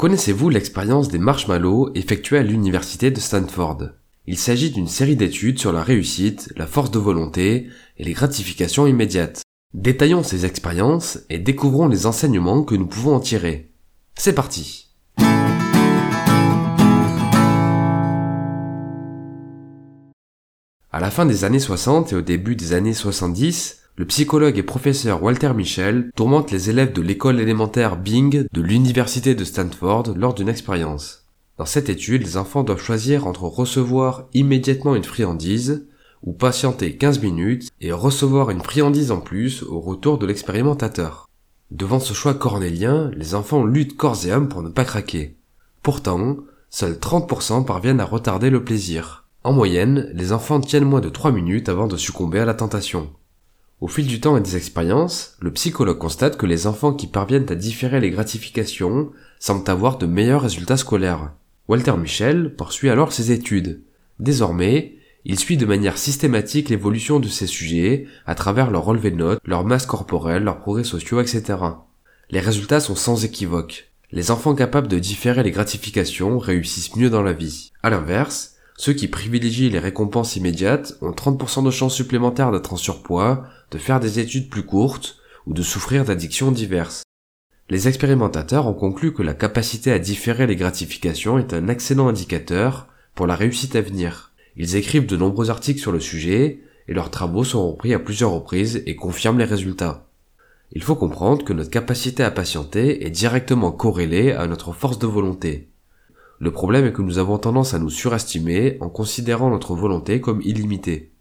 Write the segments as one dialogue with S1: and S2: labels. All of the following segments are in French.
S1: Connaissez-vous l'expérience des marshmallows effectuée à l'université de Stanford? Il s'agit d'une série d'études sur la réussite, la force de volonté et les gratifications immédiates. Détaillons ces expériences et découvrons les enseignements que nous pouvons en tirer. C'est parti À la fin des années 60 et au début des années 70, le psychologue et professeur Walter Michel tourmente les élèves de l'école élémentaire Bing de l'université de Stanford lors d'une expérience. Dans cette étude, les enfants doivent choisir entre recevoir immédiatement une friandise ou patienter 15 minutes et recevoir une friandise en plus au retour de l'expérimentateur. Devant ce choix cornélien, les enfants luttent corps et âme pour ne pas craquer. Pourtant, seuls 30% parviennent à retarder le plaisir. En moyenne, les enfants tiennent moins de 3 minutes avant de succomber à la tentation. Au fil du temps et des expériences, le psychologue constate que les enfants qui parviennent à différer les gratifications semblent avoir de meilleurs résultats scolaires. Walter Michel poursuit alors ses études. Désormais, il suit de manière systématique l'évolution de ces sujets à travers leur relevé de notes, leur masse corporelle, leurs progrès sociaux, etc. Les résultats sont sans équivoque. Les enfants capables de différer les gratifications réussissent mieux dans la vie. À l'inverse, ceux qui privilégient les récompenses immédiates ont 30% de chances supplémentaires d'être en surpoids, de faire des études plus courtes ou de souffrir d'addictions diverses. Les expérimentateurs ont conclu que la capacité à différer les gratifications est un excellent indicateur pour la réussite à venir. Ils écrivent de nombreux articles sur le sujet et leurs travaux sont repris à plusieurs reprises et confirment les résultats. Il faut comprendre que notre capacité à patienter est directement corrélée à notre force de volonté. Le problème est que nous avons tendance à nous surestimer en considérant notre volonté comme illimitée.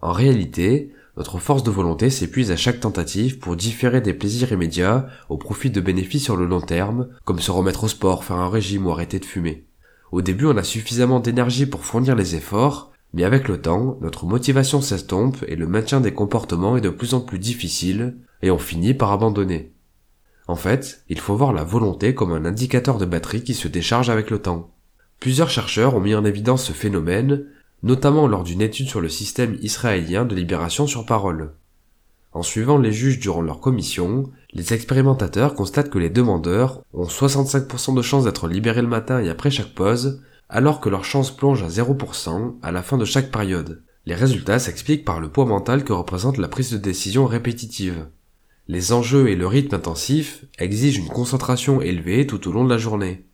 S1: En réalité, notre force de volonté s'épuise à chaque tentative pour différer des plaisirs immédiats au profit de bénéfices sur le long terme, comme se remettre au sport, faire un régime ou arrêter de fumer. Au début, on a suffisamment d'énergie pour fournir les efforts, mais avec le temps, notre motivation s'estompe et le maintien des comportements est de plus en plus difficile, et on finit par abandonner. En fait, il faut voir la volonté comme un indicateur de batterie qui se décharge avec le temps. Plusieurs chercheurs ont mis en évidence ce phénomène, notamment lors d'une étude sur le système israélien de libération sur parole. En suivant les juges durant leur commission, les expérimentateurs constatent que les demandeurs ont 65% de chances d'être libérés le matin et après chaque pause, alors que leur chance plonge à 0% à la fin de chaque période. Les résultats s'expliquent par le poids mental que représente la prise de décision répétitive. Les enjeux et le rythme intensif exigent une concentration élevée tout au long de la journée.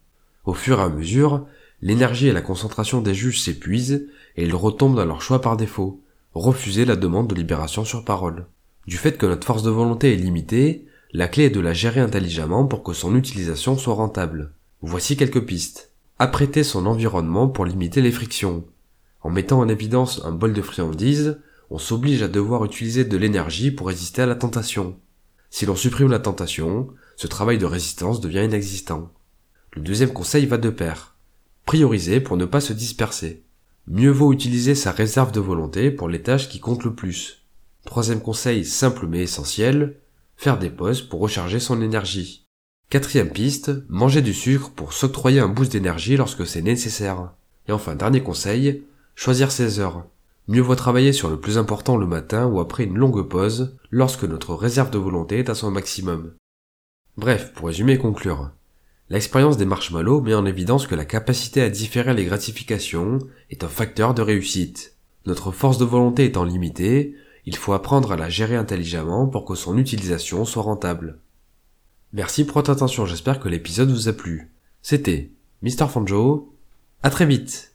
S1: Au fur et à mesure, l'énergie et la concentration des juges s'épuisent et ils retombent dans leur choix par défaut, refuser la demande de libération sur parole. Du fait que notre force de volonté est limitée, la clé est de la gérer intelligemment pour que son utilisation soit rentable. Voici quelques pistes. Apprêter son environnement pour limiter les frictions. En mettant en évidence un bol de friandises, on s'oblige à devoir utiliser de l'énergie pour résister à la tentation. Si l'on supprime la tentation, ce travail de résistance devient inexistant. Le deuxième conseil va de pair. Prioriser pour ne pas se disperser. Mieux vaut utiliser sa réserve de volonté pour les tâches qui comptent le plus. Troisième conseil simple mais essentiel, faire des pauses pour recharger son énergie. Quatrième piste, manger du sucre pour s'octroyer un boost d'énergie lorsque c'est nécessaire. Et enfin, dernier conseil, choisir ses heures. Mieux vaut travailler sur le plus important le matin ou après une longue pause, lorsque notre réserve de volonté est à son maximum. Bref, pour résumer et conclure, l'expérience des marshmallows met en évidence que la capacité à différer les gratifications est un facteur de réussite. Notre force de volonté étant limitée, il faut apprendre à la gérer intelligemment pour que son utilisation soit rentable. Merci pour votre attention, j'espère que l'épisode vous a plu. C'était Mr. Fanjo, à très vite